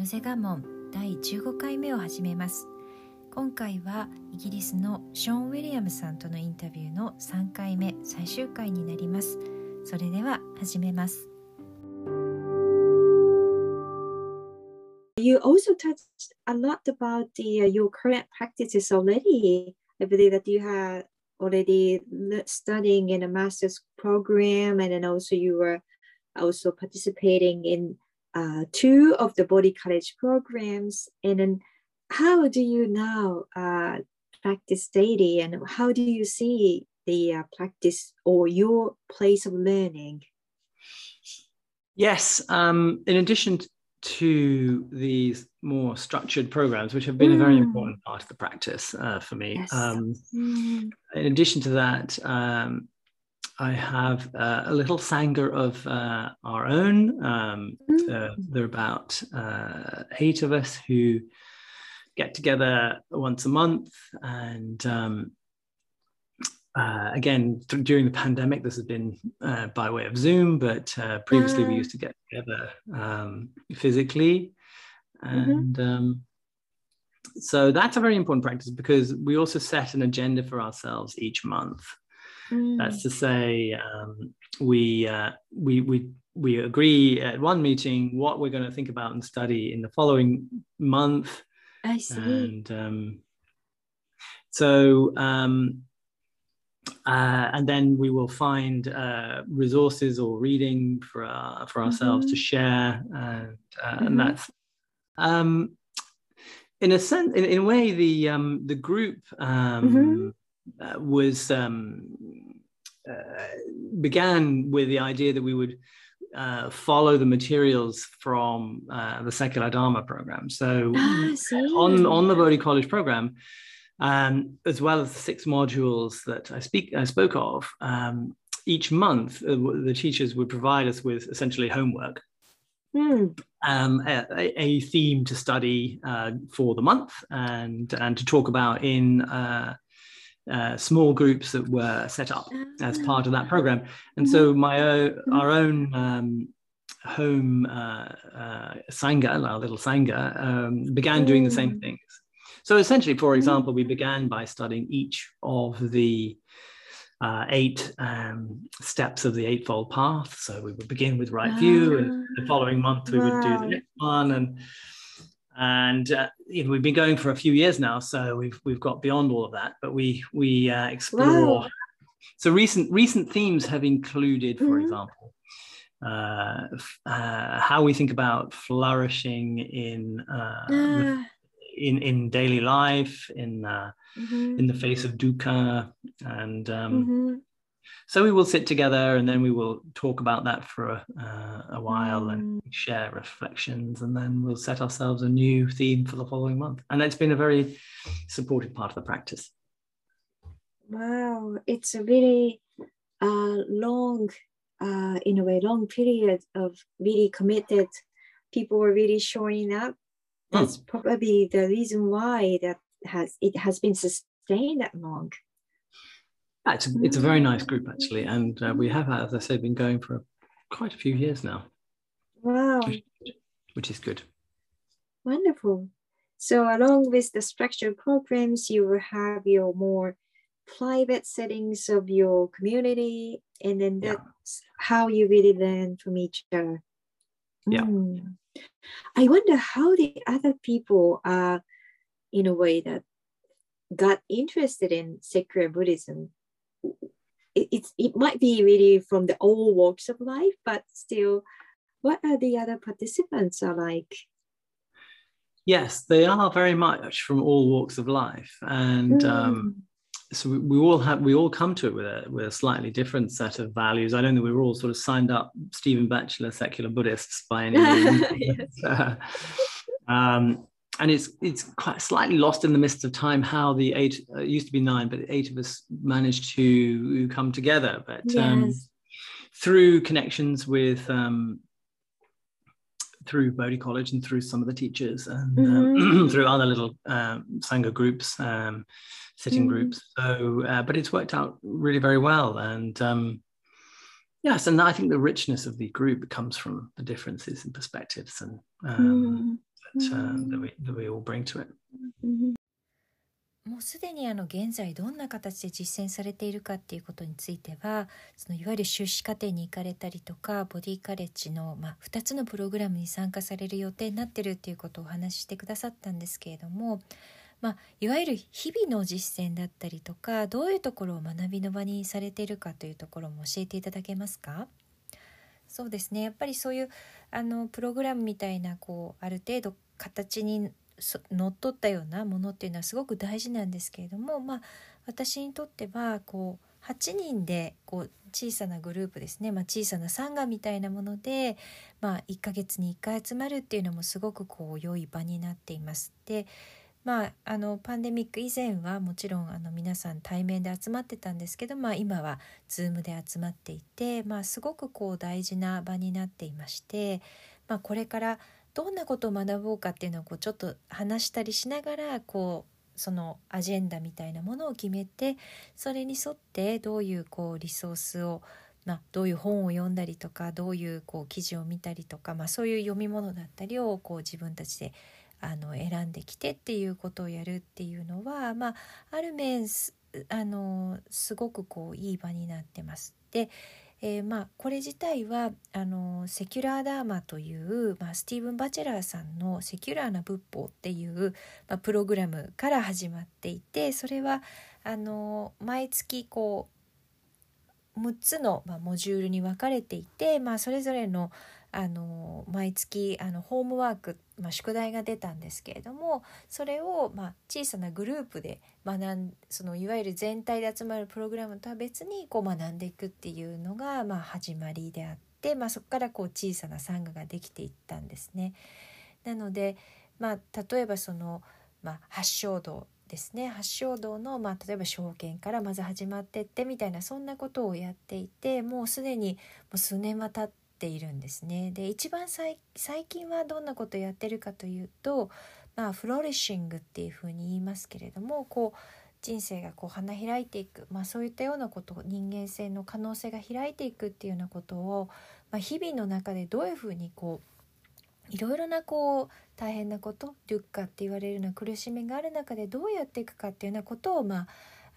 ヨゼガモン第15回目を始めます今回はイギリスのショーン・ウィリアムさんとのインタビューの3回目最終回になりますそれでは始めます You also touched a lot about the uh, your current practices already. I believe that you had already studying in a master's program, and then also you were also participating in uh, two of the body college programs. And then, how do you now uh, practice daily, and how do you see the uh, practice or your place of learning? Yes. Um, in addition to these more structured programs, which have been a very Mm. important part of the practice uh, for me. Yes. Um, Mm. in addition to that, um, I have uh, a little sangha of uh, our own. Um, uh, there are about uh, eight of us who get together once a month. And um, uh, again, th- during the pandemic, this has been uh, by way of Zoom, but uh, previously we Ah. used to get together um, physically. Mhm. And um, so that's a very important practice because we also set an agenda for ourselves each month. Mm. That's to say, um, we uh, we we we agree at one meeting what we're going to think about and study in the following month, I see. and um, so um, uh, and then we will find uh, resources or reading for our, for ourselves to Mhm. share, and, uh, Mhm. and that's um, in a sense, in, in a way, the um, the group um, Mhm. uh, was um, uh, began with the idea that we would uh, follow the materials from uh, the secular dharma program. So see. on on the Bodhi College program, um, as well as the six modules that I speak I spoke of. Um, each month, uh, the teachers would provide us with essentially homework Mm. um, a, a- theme to study uh, for the month and and to talk about in uh, uh, small groups that were set up as Ah. part of that program. And so my o- our own um, home uh, uh, sangha, our little sangha, um, began doing the same Mm. things. So essentially, for Mm. example, we began by studying each of the uh, eight um, steps of the Eightfold Path. So we would begin with right view, and the following month we would do the next one, and and uh, you know we've been going for a few years now, so we've we've got beyond all of that. But we we uh, explore. Wow. So recent recent themes have included, for Mhm. example. Uh, uh, how we think about flourishing in uh, in in daily life, in uh, mhm, in the face of dukkha, and um, mhm. So we will sit together and then we will talk about that for a, uh, a while Mm. and share reflections, and then we'll set ourselves a new theme for the following month. And it's been a very supportive part of the practice. Wow, it's a really uh, long, uh, in a way, long period of really committed. People were really showing up. Hmm. That's probably the reason why that has it has been sustained that long. Yeah, It's a, it's a very nice group actually, and uh, we have, as I said, been going for quite a few years now, Wow, which is good. wonderful. So along with the structured programs, you will have your more private settings of your community, and then Yeah. that's how you really learn from each other. Yeah. Mm. I wonder how the other people are, in a way, that got interested in secular Buddhism. It, it's, it might be really from the all walks of life, but still, what are the other participants are like? Yes, they are very much from all walks of life, and um, Mm. so we, we all have we all come to it with a with a slightly different set of values. I don't think we were all sort of signed up Stephen Batchelor secular Buddhists by any means. Yes. Uh, um, and it's it's quite slightly lost in the midst of time how the eight uh, it used to be nine, but eight of us managed to come together. But um, through connections with um, through Bodhi College and through some of the teachers and um, Mhm. through other little um, sangha groups, um, sitting Mhm. groups. So, uh, but it's worked out really very well. And um, yes, and I think the richness of the group comes from the differences in perspectives and um, Mm. That, uh, that we that we all bring to it. もうすでにあの現在どんな形で実践されているかっていうことについてはそのいわゆる修士課程に行かれたりとかボディカレッジの、まあ、2つのプログラムに参加される予定になってるっていうことをお話ししてくださったんですけれども、まあ、いわゆる日々の実践だったりとかどういうところを学びの場にされているかというところも教えていただけますか？そうですねやっぱりそういうあのプログラムみたいなこうある程度形にのっとったようなものっていうのはすごく大事なんですけれども、まあ、私にとってはこう8人でこう小さなグループですね、まあ、小さなサンガみたいなもので、まあ、1ヶ月に1回集まるっていうのもすごくこう良い場になっています。でまあ、あのパンデミック以前はもちろんあの皆さん対面で集まってたんですけど、まあ、今は Zoom で集まっていて、まあ、すごくこう大事な場になっていまして、まあ、これからどんなことを学ぼうかっていうのをこうちょっと話したりしながらこうそのアジェンダみたいなものを決めてそれに沿ってどういうこうリソースを、まあ、どういう本を読んだりとかどういうこう記事を見たりとか、まあ、そういう読み物だったりをこう自分たちであの選んできてっていうことをやるっていうのは、まあ、ある面あのすごくこういい場になってます。でえー、まあこれ自体はあのセキュラーダーマという、まあ、スティーブン・バチェラーさんの「セキュラーな仏法」っていう、まあ、プログラムから始まっていてそれはあの毎月こう6つの、まあ、モジュールに分かれていて、まあ、それぞれのあの毎月あのホームワーク、まあ、宿題が出たんですけれどもそれを、まあ、小さなグループで学んそのいわゆる全体で集まるプログラムとは別にこう学んでいくっていうのが、まあ、始まりであって、まあ、そこからこう小さなサンガができていったんですね。なので、まあ、例えばその、まあ、発祥道ですね発祥道の、まあ、例えば証券からまず始まってってみたいなそんなことをやっていてもうすでにもう数年は経っているんですね。で一番最近はどんなことをやってるかというと、まあ、フローリッシングっていうふうに言いますけれどもこう人生がこう花開いていく、まあ、そういったようなことを人間性の可能性が開いていくっていうようなことを、まあ、日々の中でどういうふうにこういろいろなこう大変なことデュッカって言われるような苦しみがある中でどうやっていくかっていうようなことをまあ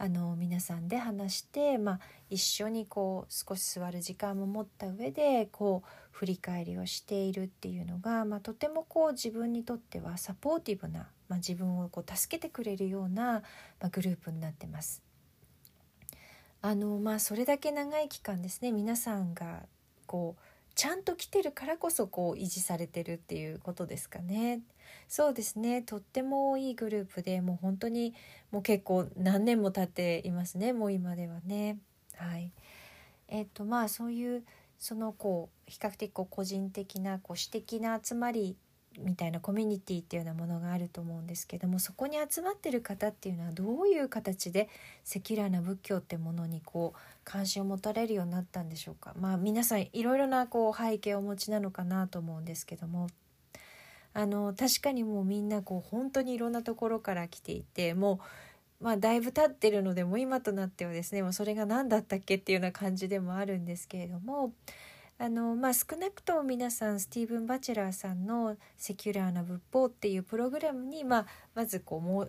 あの皆さんで話して、まあ、一緒にこう少し座る時間も持った上でこう振り返りをしているっていうのが、まあ、とてもこう自分にとってはサポーティブな、まあ、自分をこう助けてくれるような、まあ、グループになってます。あのまあ、それだけ長い期間ですね皆さんがこうちゃんと来てるからこそこう維持されてるっていうことですかね。そうですね。とってもいいグループでもう本当にもう結構何年も経っていますね。もう今ではね。はい。えっ、とまあそういうそのこう比較的こう個人的なこう私的な集まりみたいなコミュニティっていうようなものがあると思うんですけどもそこに集まってる方っていうのはどういう形でsecular な仏教ってものにこう関心を持たれるようになったんでしょうか。まあ皆さんいろいろなこう背景をお持ちなのかなと思うんですけども。あの確かにもうみんなこう本当にいろんなところから来ていてもうまあだいぶ経ってるのでもう今となってはですねもうそれが何だったっけっていうような感じでもあるんですけれどもあのまあ、少なくとも皆さんスティーブン・バチェラーさんの「secular な仏法」っていうプログラムに、まあ、まずこうも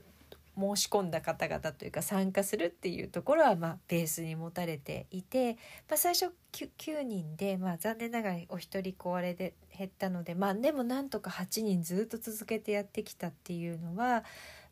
申し込んだ方々というか参加するっていうところはまあベースに持たれていて、まあ、最初 9, 9人で、まあ、残念ながらお一人こうあれで減ったので、まあ、でもなんとか8人ずっと続けてやってきたっていうのは、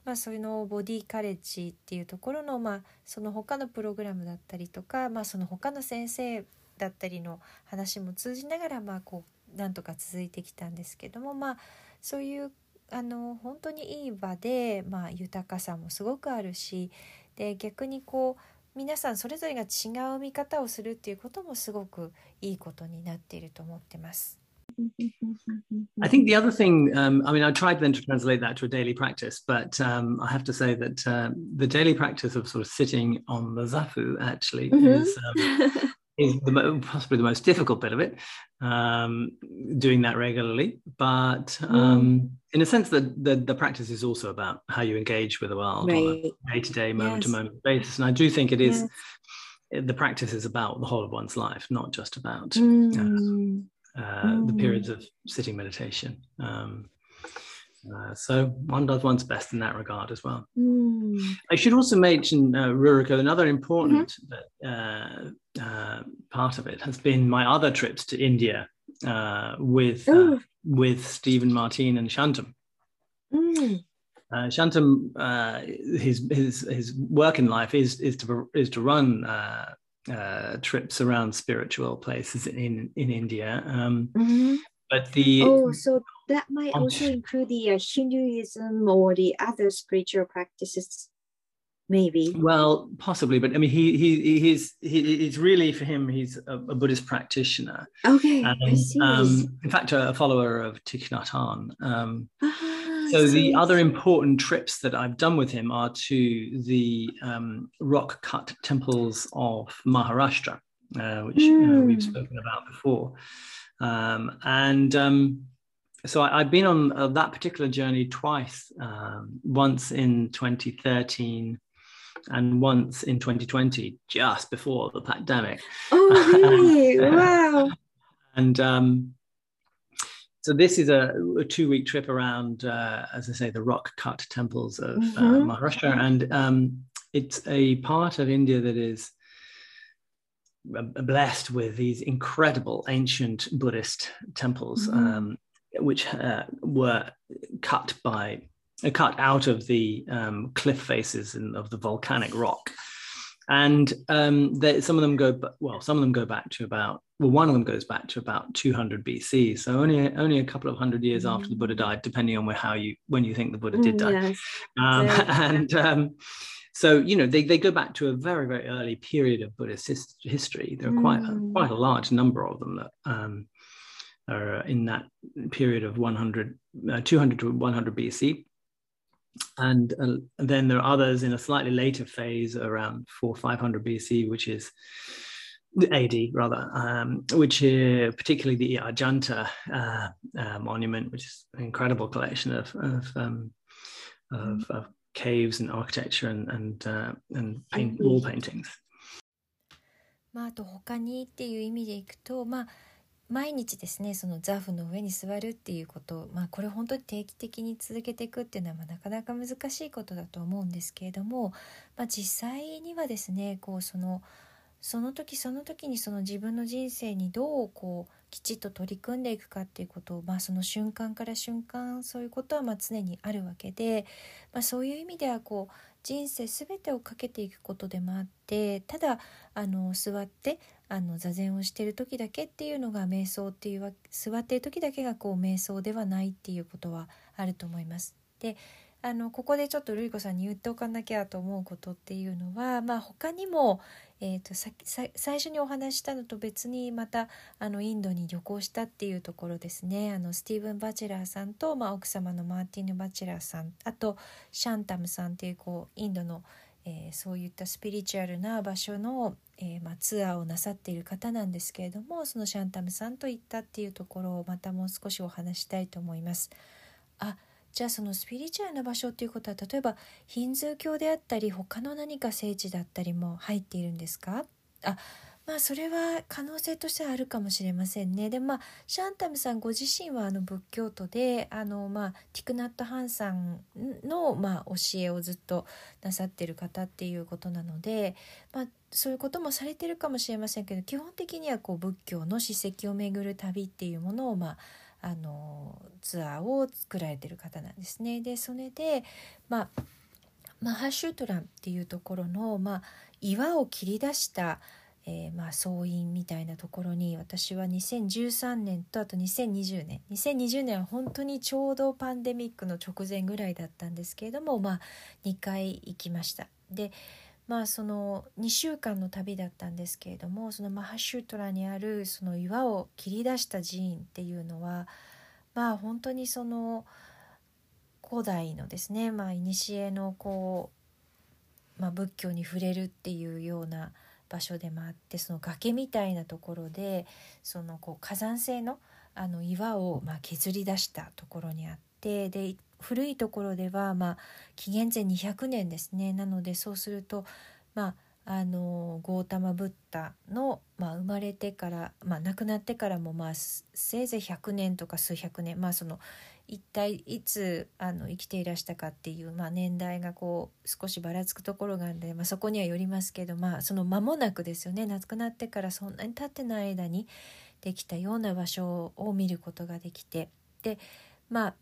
まあ、そのボディカレッジっていうところの、まあ、その他のプログラムだったりとか、まあ、その他の先生だったりの話も通じながらまあこうなんとか続いてきたんですけどもまあそういうあの本当にいい場で、まあ、豊かさもすごくあるしで逆にこう皆さんそれぞれが違う見方をするっていうこともすごくいいことになっていると思ってます。I think the other thing, um, I mean, I tried then to translate that to a daily practice, but um, I have to say that uh, the daily practice of sort of sitting on the zafu actually mm-hmm. is um, is the, possibly the most difficult bit of it, um, doing that regularly. But um, mm. in a sense, that the, the practice is also about how you engage with the world right. on a day to day, moment to moment basis. And I do think it is yes. the practice is about the whole of one's life, not just about mm. uh, uh, mm. the periods of sitting meditation. Um, Uh, so one does one's best in that regard as well. Mm. I should also mention, uh, Ruriko, another important uh, uh, part of it has been my other trips to India uh, with with Stephen Martin and Shantam. Mm. Uh, Shantam, uh, his his his work in life is is to is to run uh, uh, trips around spiritual places in in India. Um, Mhm. But the Oh, so that might also include the uh, Hinduism or the other spiritual practices, maybe. well, possibly, but I mean, he he he's he, it's really for him. He's a, a Buddhist practitioner, Okay, I see. um, in fact, a, a follower of Thich Nhat Hanh. Um, Ah, so the other important trips that I've done with him are to the um, rock cut temples of Maharashtra, uh, which uh, we've Mm. spoken about before. Um, and um, so I, I've been on uh, that particular journey twice, um, once in 2013 and once in 2020, just before the pandemic. Oh, really? wow. And um, so this is a, a two-week trip around, uh, as I say, the rock cut temples of uh, Mhm. Maharashtra, and um, it's a part of India that is blessed with these incredible ancient Buddhist temples, Mhm. um, which uh, were cut by uh, cut out of the um, cliff faces and of the volcanic rock. And um, they, some of them go, well, some of them go back to about, well, one of them goes back to about 200 BC. So only only a couple of hundred years after the Buddha died, depending on where how you when you think the Buddha did Mm, die. yes. Um, Very- and um, so you know they, they go back to a very very early period of Buddhist his- history. There are quite a, Mm. quite a large number of them that um, are in that period of 100, uh, 200 to 100 BC. And uh, then there are others in a slightly later phase around four 500 BC, which is AD rather, um, which uh, particularly the Ajanta uh, uh, monument, which is an incredible collection of of, um, of, of caves and architecture and and, uh, and paint, wall paintings. まあ、あと他にっていう意味でいくと、まあ、毎日ですねそのザフの上に座るっていうこと、まあ、これ本当に定期的に続けていくっていうのはまあなかなか難しいことだと思うんですけれども、まあ、実際にはですねこうそのその時その時にその自分の人生にどうこうきちっと取り組んでいくかっていうことを、まあ、その瞬間から瞬間そういうことはまあ常にあるわけで、まあ、そういう意味ではこう人生全てをかけていくことでもあってただあの座ってあの座禅をしている時だけっていうのが瞑想っていうわ座っている時だけがこう瞑想ではないっていうことはあると思います。であのここでちょっとルイ子さんに言っておかなきゃと思うことっていうのは、まあ、他にも、えー、とささ最初にお話したのと別にまたあのインドに旅行したっていうところですねあのスティーブン・バチェラーさんと、まあ、奥様のマーティンヌ・バチェラーさんあとシャンタムさんっていうこうインドの、えーそういったスピリチュアルな場所の、えーまあ、ツアーをなさっている方なんですけれどもそのシャンタムさんと行ったっていうところをまたもう少しお話したいと思います。あじゃあそのスピリチュアルな場所っていうことは例えばヒンズー教であったり他の何か聖地だったりも入っているんですか？あまあそれは可能性としてはあるかもしれませんね。でまあシャンタムさんご自身はあの仏教徒であの、まあ、ティクナット・ハンさんの、まあ、教えをずっとなさってる方っていうことなので、まあ、そういうこともされてるかもしれませんけど基本的にはこう仏教の史跡を巡る旅っていうものを、まあ、あのツアーを作られてる方なんですね。でそれで、まあ、マハシュートランっていうところの、まあ、岩を切り出した、えーまあ、僧院みたいなところに私は2013年とあと2020年2020年は本当にちょうどパンデミックの直前ぐらいだったんですけれども、まあ、2回行きました。でまあその2週間の旅だったんですけれどもそのマハシュートラにあるその岩を切り出した寺院っていうのはまあ本当にその古代のですねまあ古のこう、まあ、仏教に触れるっていうような場所でもあってその崖みたいなところでそのこう火山性のあの岩をまあ削り出したところにあってで古いところではまあ紀元前200年ですね。なのでそうするとまああのゴータマ・ブッダの、まあ、生まれてから、まあ、亡くなってからも、まあ、せいぜい100年とか数百年、まあ、その一体いつあの生きていらしたかっていう、まあ、年代がこう少しばらつくところがあるので、まあ、そこにはよりますけど、まあ、その間もなくですよね。亡くなってからそんなに経ってない間にできたような場所を見ることができてでまあ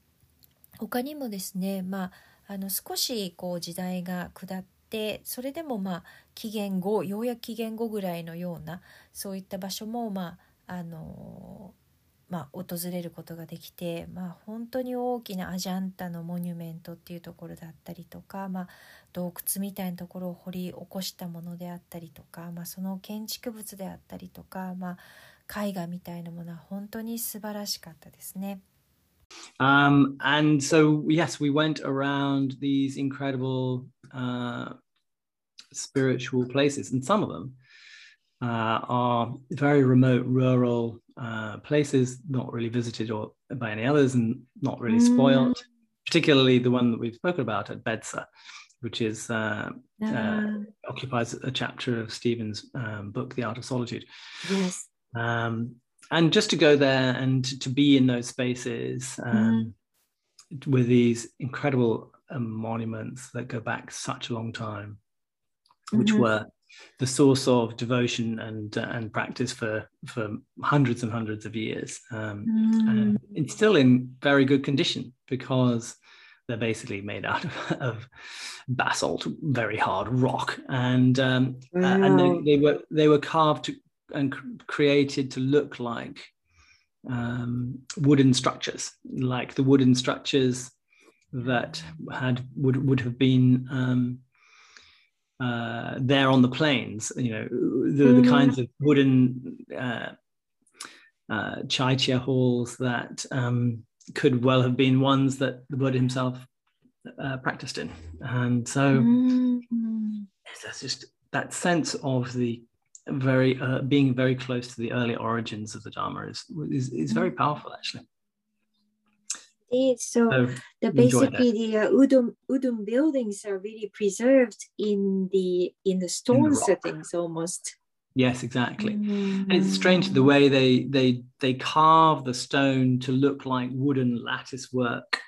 他にもですね、まあ、あの少しこう時代が下ってそれでもまあ紀元後ようやく紀元後ぐらいのようなそういった場所もまああのまあ、訪れることができて、まあ、本当に大きなアジャンタのモニュメントっていうところだったりとか、まあ、洞窟みたいなところを掘り起こしたものであったりとか、まあ、その建築物であったりとか、まあ、絵画みたいなものは本当に素晴らしかったですね。Um, and so, yes, we went around these incredible uh, spiritual places, and some of them uh, are very remote, rural uh, places, not really visited or by any others, and not really spoiled. Mm. Particularly the one that we've spoken about at Bedsa, which is uh, uh, occupies a chapter of Stephen's um, book, The Art of Solitude. Yes. Um, and just to go there and to be in those spaces um, mm. with these incredible um, monuments that go back such a long time, which mm-hmm. were the source of devotion and uh, and practice for for hundreds and hundreds of years, um, mm. and it's still in very good condition because they're basically made out of, of basalt, very hard rock, and um, wow. uh, and they, they, were they were carved to, and created to look like um, wooden structures, like the wooden structures that had would would have been um, uh, there on the plains. You know, the, mm. the kinds of wooden uh, uh, chai halls that um, could well have been ones that the Buddha himself uh, practiced in, and so mm. there's just that sense of the very uh, being very close to the early origins of the Dharma is is, is very mm. powerful actually. Indeed. So, so the basically the uh, udon udon buildings are really preserved in the in the stone in the settings almost. Yes, exactly. Mm. And it's strange the way they they they carve the stone to look like wooden lattice work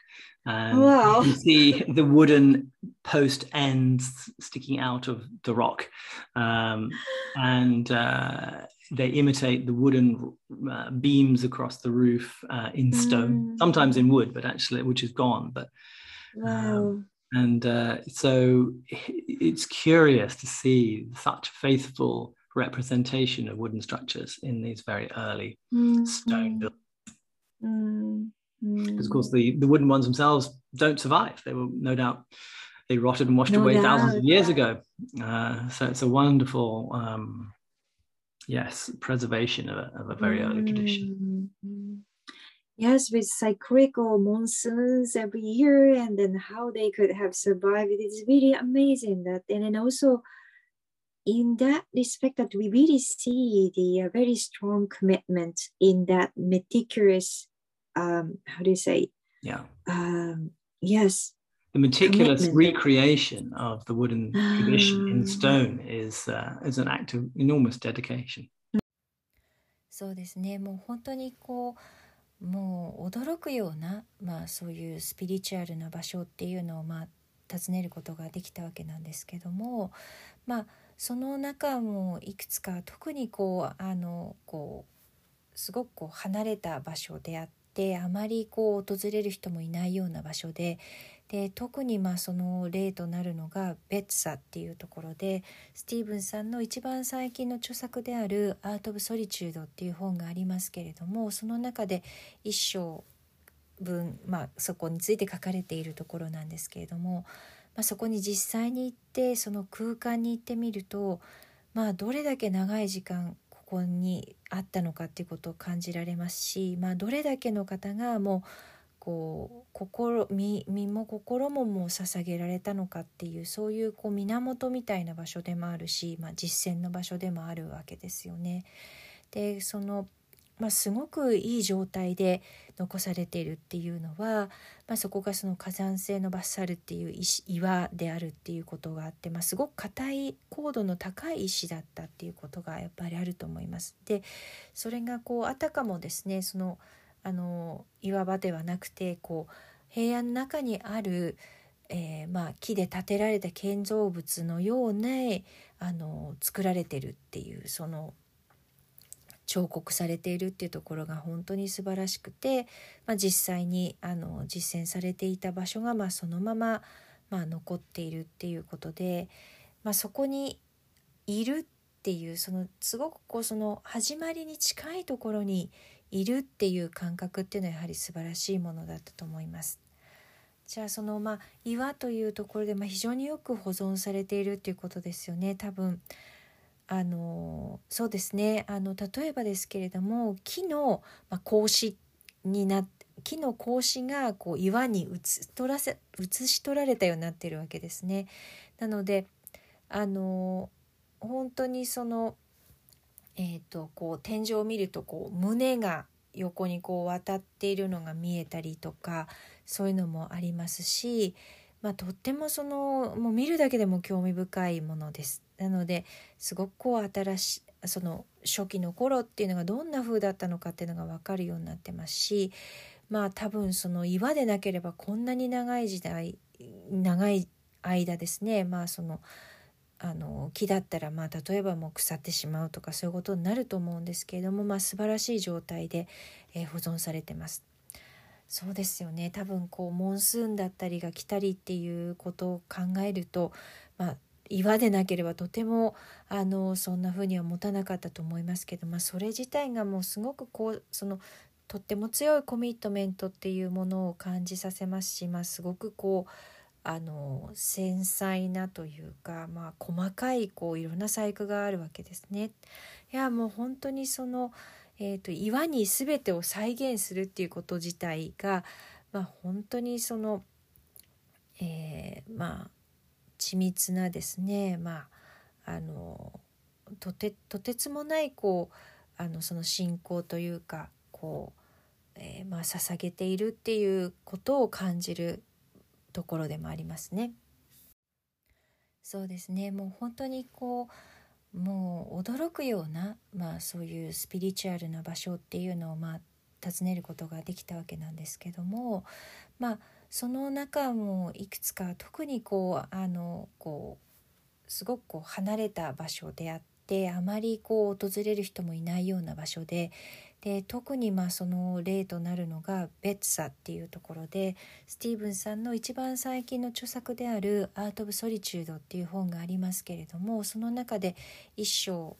and wow. you see the wooden post ends sticking out of the rock. Um, and uh, they imitate the wooden uh, beams across the roof uh, in stone, mm. sometimes in wood, but actually, which is gone. But um, wow. Um, and uh, so it's curious to see such faithful representation of wooden structures in these very early mm. stone buildings. Mm because of course mm. the, the wooden ones themselves don't survive they were no doubt they rotted and washed no away doubt. thousands of years ago uh, so it's a wonderful um, yes preservation of a, of a very mm. early tradition mm-hmm. yes with cyclical monsoons every year and then how they could have survived it is really amazing that and then also in that respect that we really see the uh, very strong commitment in that meticulous um, how do you say? Yeah. Um, yes. The meticulous commitment. recreation of the wooden tradition in stone is uh, is an act of enormous dedication. そうですね。もう本当にこうもう驚くようなまあそういうスピリチュアルな場所っていうのをまあ訪ねることができたわけなんですけども、まあその中もいくつか特にこうあのこうすごくこう離れた場所であって。ってあまりこう訪れる人もいないような場所でで特にまあその例となるのがベッツァっていうところでスティーブンさんの一番最近の著作である「アート・オブ・ソリチュード」っていう本がありますけれどもその中で一章分、まあ、そこについて書かれているところなんですけれども、まあ、そこに実際に行ってその空間に行ってみると、まあ、どれだけ長い時間ここにあったのかっていうことを感じられますし、まあ、どれだけの方がもうこう心身身も心ももう捧げられたのかっていうそういうこう源みたいな場所でもあるし、まあ、実践の場所でもあるわけですよね。でそのまあ、すごくいい状態で残されているっていうのは、まあ、そこがその火山性のバッサルっていう石岩であるっていうことがあって、まあ、すごく硬い高度の高い石だったっていうことがやっぱりあると思います。でそれがこうあたかもですねそのあの岩場ではなくてこう平野の中にある、えー、まあ、木で建てられた建造物のようなあの作られてるっていうその彫刻されているっていうところが本当に素晴らしくて、まあ、実際にあの実践されていた場所がまあそのまままあ残っているっていうことで、まあ、そこにいるっていうそのすごくこうその始まりに近いところにいるっていう感覚っていうのはやはり素晴らしいものだったと思います。じゃあそのまあ岩というところでまあ非常によく保存されているっていうことですよね多分。あのそうですねあの例えばですけれども木の、まあ、格子にな木の格子がこう岩に写取らせ写し取られたようになってるわけですね。なのであの本当にそのえーと、こう天井を見るとこう胸が横にこう渡っているのが見えたりとかそういうのもありますし、まあ、とってもそのもう見るだけでも興味深いものです。なのですごくこう新しいその初期の頃っていうのがどんな風だったのかっていうのが分かるようになってますしまあ多分その岩でなければこんなに長い時代長い間ですねまあそのあの木だったらまあ例えばもう腐ってしまうとかそういうことになると思うんですけれどもまあ素晴らしい状態で、えー、保存されてます。そうですよね多分こうモンスーンだったりが来たりっていうことを考えると、まあ、岩でなければとてもあのそんな風には持たなかったと思いますけど、まあ、それ自体がもうすごくこうそのとっても強いコミットメントっていうものを感じさせますし、まあ、すごくこうあの繊細なというか、まあ、細かいこういろんな細工があるわけですね。いやもう本当にその、えーと、岩に全てを再現するっていうこと自体が、まあ、本当にその、えー、まあ緻密なですね、まあ、あのとてとてつもないこうあのその信仰というかこう、えー、まあ、捧げているっていうことを感じるところでもありますね。そうですねもう本当にこうもう驚くような、まあ、そういうスピリチュアルな場所っていうのを、まあ、訪ねることができたわけなんですけども、まあ、その中もいくつか特にこうあのこうすごくこう離れた場所であってあまりこう訪れる人もいないような場所でで特にまあその例となるのがベッツァっていうところでスティーブンさんの一番最近の著作である「アート・オブ・ソリチュード」っていう本がありますけれどもその中で一章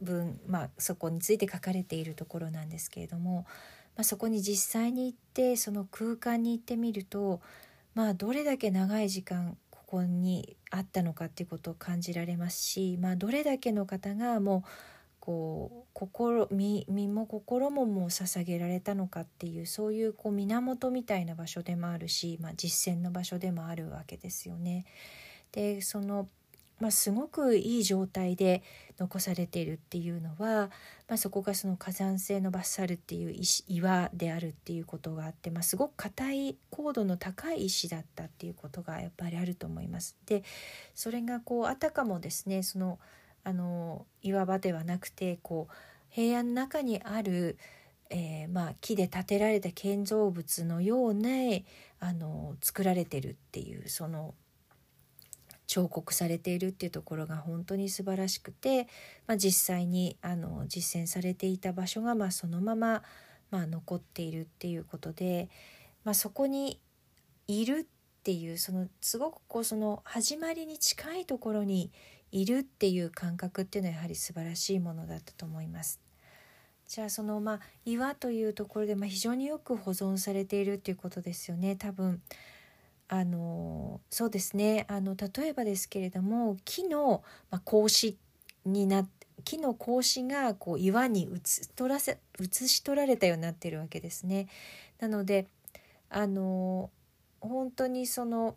分、まあ、そこについて書かれているところなんですけれども、まあ、そこに実際に行ってその空間に行ってみると、まあ、どれだけ長い時間ここにあったのかっていうことを感じられますし、まあ、どれだけの方がもうこう心身も心ももう捧げられたのかっていうそういうこう源みたいな場所でもあるし、まあ、実践の場所でもあるわけですよね。でそのまあ、すごくいい状態で残されているっていうのは、まあ、そこがその火山性のバッサルっていう石岩であるっていうことがあって、まあ、すごく硬い高度の高い石だったっていうことがやっぱりあると思います。でそれがこうあたかもですねそのあの岩場ではなくてこう平野の中にある、えー、まあ、木で建てられた建造物のようなあの作られてるっていうその彫刻されているっていうところが本当に素晴らしくて、まあ、実際にあの実践されていた場所がまあそのまま、まあ、残っているっていうことで、まあ、そこにいるっていうそのすごくこうその始まりに近いところにいるっていう感覚っていうのはやはり素晴らしいものだったと思います。じゃあそのまあ岩というところでまあ非常によく保存されているっていうことですよね多分。あのそうですねあの例えばですけれども木の、まあ、格子にな木の格子がこう岩に写取らせ写し取られたようになっているわけですね。なのであの本当にその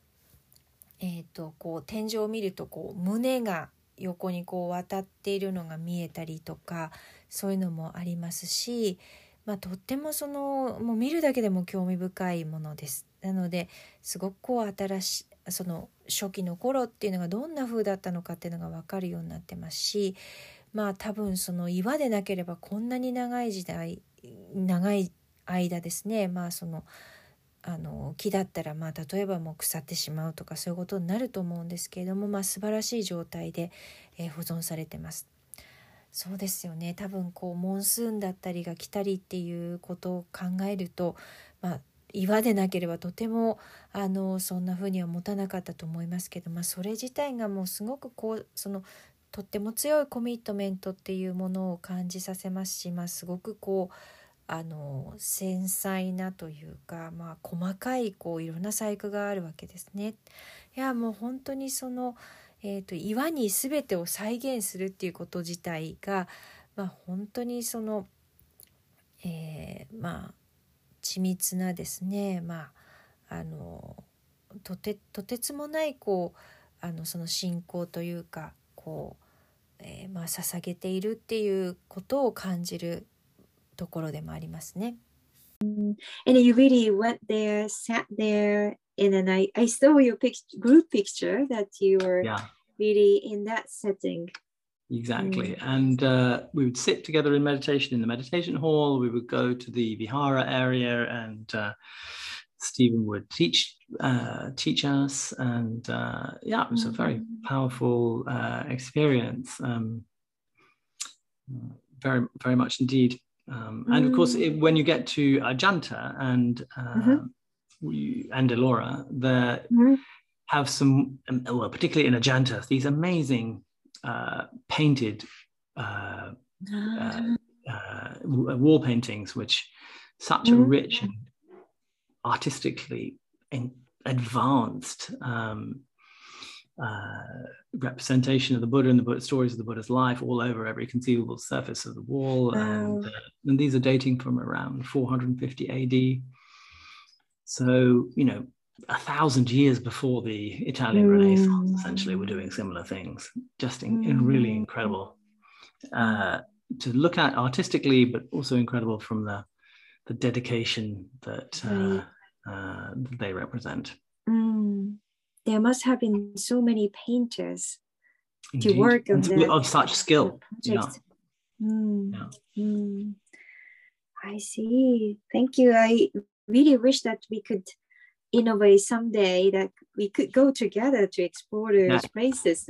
えーと、こう天井を見るとこう胸が横にこう渡っているのが見えたりとかそういうのもありますし、まあ、とってもそのもう見るだけでも興味深いものです。なのですごくこう新しいその初期の頃っていうのがどんな風だったのかっていうのが分かるようになってますしまあ多分その岩でなければこんなに長い時代長い間ですねまあそのあの木だったらまあ例えばもう腐ってしまうとかそういうことになると思うんですけれどもまあ素晴らしい状態で、えー、保存されてます。そうですよね多分こうモンスーンだったりが来たりっていうことを考えると、まあ、岩でなければとてもあのそんな風には持たなかったと思いますけど、まあ、それ自体がもうすごくこうそのとっても強いコミットメントっていうものを感じさせますし、まあ、すごくこうあの繊細なというか、まあ、細かいこういろんな細工があるわけですね。いやもう本当にその、えーと、岩に全てを再現するっていうこと自体が、まあ、本当にその、えー、まあ緻密なですね、まあ、あのとてとてつもないこうあのその信仰というかこう、えー、まあ捧げているっていうことを感じるところでもありますね。And you really went there, sat there, and then I, I saw your picture, group picture that you were yeah. really in that setting. Exactly. Mm. And uh, we would sit together in meditation in the meditation hall. We would go to the Vihara area and uh, Stephen would teach uh, teach us. And uh, yeah, it was a very mm. powerful uh, experience. Um, very, very much indeed. Um, and of course, it, when you get to Ajanta and uh, mm-hmm. we, and Elora, there mm-hmm. have some, um, well, particularly in Ajanta, these amazing uh, painted uh, uh, uh wall paintings, which such mm-hmm. a rich and artistically advanced um, uh, representation of the Buddha and the Buddha, stories of the Buddha's life all over every conceivable surface of the wall. Wow. And, uh, and these are dating from around 450 AD. So, you know, a thousand years before the Italian mm. Renaissance, essentially, we're doing similar things. Just in, in really mm. incredible uh, to look at artistically, but also incredible from the the dedication that uh, uh, they represent. There must have been so many painters Indeed. to work on of such skill. Yeah. Mm. yeah. Mm. I see. Thank you. I really wish that we could innovate someday that we could go together to explore those yeah. places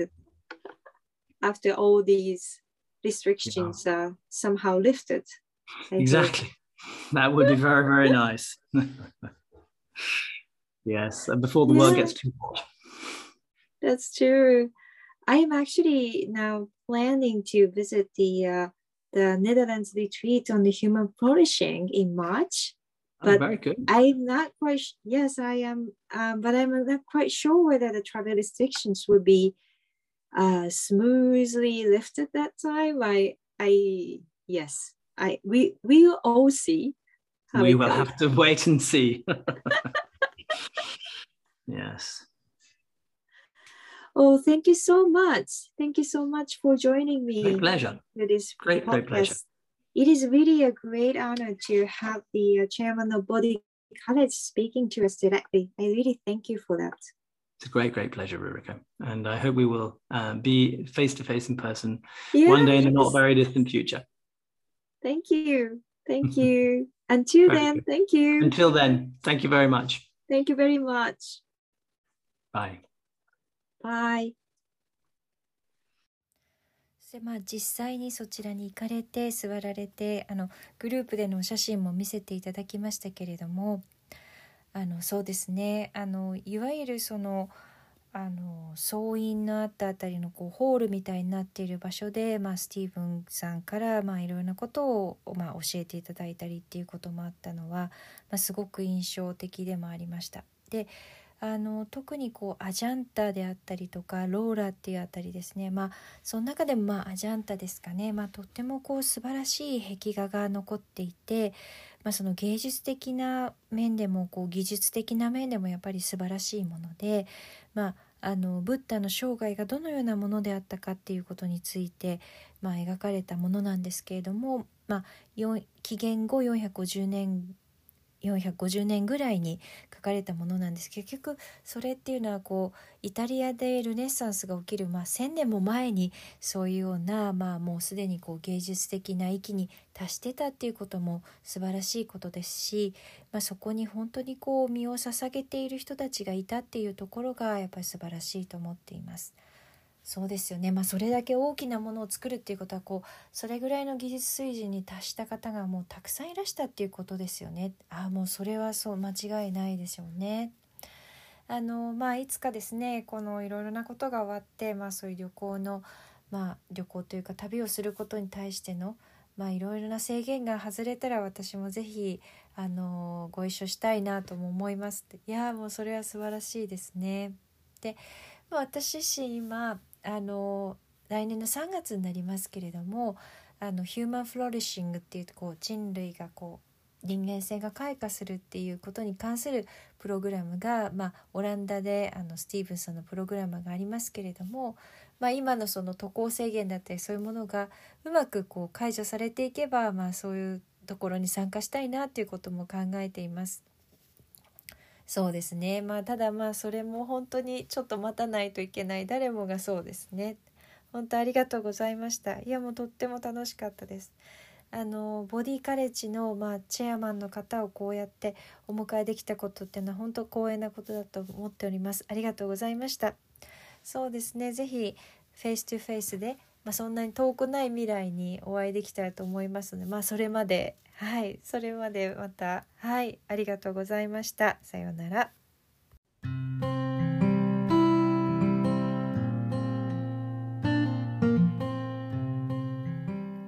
after all these restrictions yeah. are somehow lifted. Exactly. That would be very, very nice. Yes, and before the yeah. world gets too hot. That's true. I am actually now planning to visit the uh, the Netherlands retreat on the human flourishing in March. Oh, but oh, very good. I'm not quite. Yes, I am. Um, but I'm not quite sure whether the travel restrictions will be uh, smoothly lifted that time. I, I, yes, I. We we will all see. we will goes. have to wait and see. yes. Oh, thank you so much. Thank you so much for joining me. Great pleasure. It is great, great pleasure. It is really a great honor to have the uh, chairman of Body College speaking to us directly. I really thank you for that. It's a great, great pleasure, Rurika. And I hope we will uh, be face to face in person yes. one day in the not very distant future. Thank you. Thank you. Until then, good. thank you. Until then, thank you very much. Thank you very much. Bye. Bye. でまあ、実際にそちらに行かれて座られてあのグループでのお写真も見せていただきましたけれどもあのそうですねあのいわゆるそのあの総員のあったあたりのこうホールみたいになっている場所で、まあ、スティーブンさんからまあいろいろなことを、まあ、教えていただいたりっていうこともあったのは、まあ、すごく印象的でもありました。であの特にこうアジャンタであったりとかローラっていうあたりですね。まあその中でもまあアジャンタですかね、まあ、とってもこう素晴らしい壁画が残っていて、まあ、その芸術的な面でもこう技術的な面でもやっぱり素晴らしいもので、まあ、あのブッダの生涯がどのようなものであったかっていうことについて、まあ、描かれたものなんですけれども、まあ、紀元後450年450年ぐらいに書かれたものなんです結局それっていうのはこうイタリアでルネッサンスが起きる、まあ、1,000年も前にそういうような、まあ、もうすでにこう芸術的な域に達してたっていうことも素晴らしいことですし、まあ、そこに本当にこう身を捧げている人たちがいたっていうところがやっぱり素晴らしいと思っています。そうですよね、まあ、それだけ大きなものを作るっていうことはこうそれぐらいの技術水準に達した方がもうたくさんいらしたっていうことですよね。ああもうそれはそう間違いないでしょうね。あのまあ、いつかですねこのいろいろなことが終わって、まあ、そういう旅行の、まあ、旅行というか旅をすることに対してのまあ、いろいろな制限が外れたら私もぜひあのご一緒したいなとも思いますいやもうそれは素晴らしいですね。で私自身今あの来年の3月になりますけれどもあのヒューマンフロリッシングっていうこう人類がこう人間性が開花するっていうことに関するプログラムが、まあ、オランダであのスティーブンさんのプログラムがありますけれども、まあ、今のその渡航制限だったりそういうものがうまくこう解除されていけば、まあ、そういうところに参加したいなっていうことも考えています。そうですね。まあただまあそれも本当にちょっと待たないといけない。誰もがそうですね。本当ありがとうございました。いやもうとっても楽しかったです。あのボディカレッジの、まあ、チェアマンの方をこうやってお迎えできたことっていうのは本当光栄なことだと思っております。ありがとうございました。そうですね。是非 face to face で、まあ、そんなに遠くない未来にお会いできたらと思いますのでまあそれまではいそれまでまたはいありがとうございました。さようなら。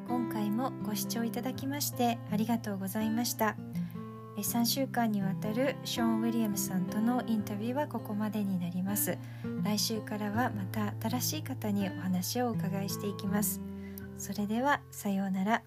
今回もご視聴いただきましてありがとうございました。3週間にわたるショーン・ウィリアムさんとのインタビューはここまでになります。来週からはまた新しい方にお話をお伺いしていきます。それではさようなら。